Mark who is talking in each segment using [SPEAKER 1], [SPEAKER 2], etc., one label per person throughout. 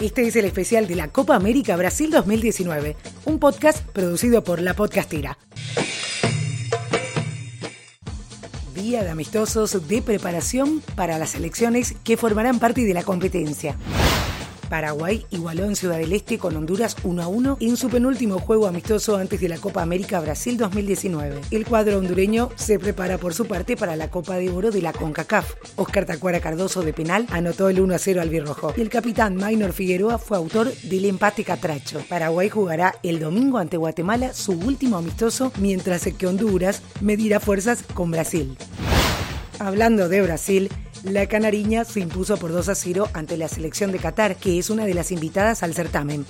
[SPEAKER 1] Este es el especial de la Copa América Brasil 2019, un podcast producido por La Podcastera. Día de amistosos de preparación para las elecciones que formarán parte de la competencia. Paraguay igualó en Ciudad del Este con Honduras 1 a 1 en su penúltimo juego amistoso antes de la Copa América Brasil 2019. El cuadro hondureño se prepara por su parte para la Copa de Oro de la CONCACAF. Oscar Tacuara Cardoso de penal anotó el 1 a 0 al Birrojo y el capitán Maynor Figueroa fue autor del empate catracho. Paraguay jugará el domingo ante Guatemala su último amistoso mientras que Honduras medirá fuerzas con Brasil. Hablando de Brasil, la canariña se impuso por 2 a 0 ante la selección de Qatar, que es una de las invitadas al certamen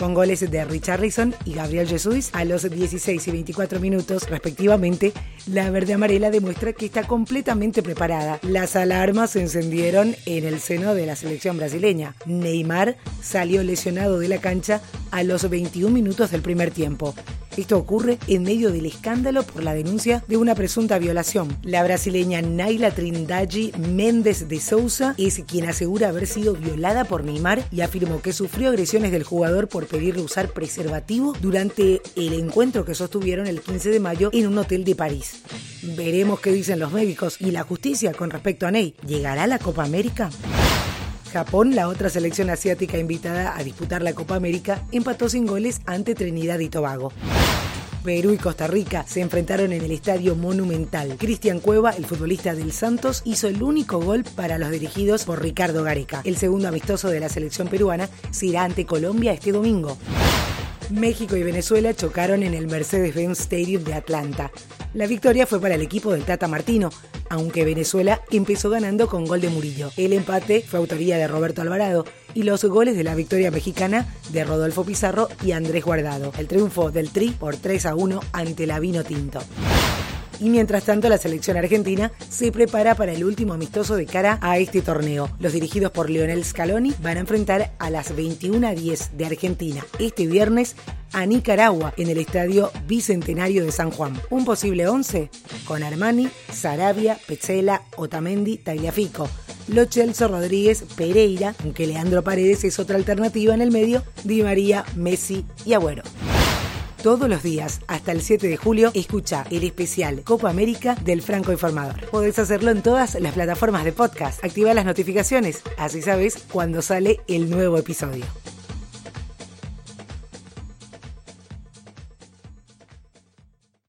[SPEAKER 1] con goles de Richarlison y Gabriel Jesús a los 16 y 24 minutos respectivamente, la verde amarela demuestra que está completamente preparada. Las alarmas se encendieron en el seno de la selección brasileña. Neymar salió lesionado de la cancha a los 21 minutos del primer tiempo. Esto ocurre en medio del escándalo por la denuncia de una presunta violación. La brasileña Naila Trindade Méndez de Souza es quien asegura haber sido violada por Neymar y afirmó que sufrió agresiones del jugador por pedirle usar preservativo durante el encuentro que sostuvieron el 15 de mayo en un hotel de París. Veremos qué dicen los médicos y la justicia con respecto a Ney. ¿Llegará la Copa América? Japón, la otra selección asiática invitada a disputar la Copa América, empató sin goles ante Trinidad y Tobago. Perú y Costa Rica se enfrentaron en el Estadio Monumental. Cristian Cueva, el futbolista del Santos, hizo el único gol para los dirigidos por Ricardo Gareca. El segundo amistoso de la selección peruana será ante Colombia este domingo. México y Venezuela chocaron en el Mercedes-Benz Stadium de Atlanta. La victoria fue para el equipo del Tata Martino, aunque Venezuela empezó ganando con gol de Murillo. El empate fue autoría de Roberto Alvarado y los goles de la victoria mexicana de Rodolfo Pizarro y Andrés Guardado. El triunfo del Tri por 3 a 1 ante la Vino Tinto y mientras tanto la selección argentina se prepara para el último amistoso de cara a este torneo. Los dirigidos por Lionel Scaloni van a enfrentar a las 21.10 de Argentina este viernes a Nicaragua en el Estadio Bicentenario de San Juan. Un posible 11 con Armani, Sarabia, Petzela, Otamendi, Tagliafico. Lo Chelso Rodríguez, Pereira, aunque Leandro Paredes es otra alternativa en el medio, Di María, Messi y Agüero. Todos los días, hasta el 7 de julio, escucha el especial Copa América del Franco Informador. Podés hacerlo en todas las plataformas de podcast. Activa las notificaciones, así sabes cuando sale el nuevo episodio.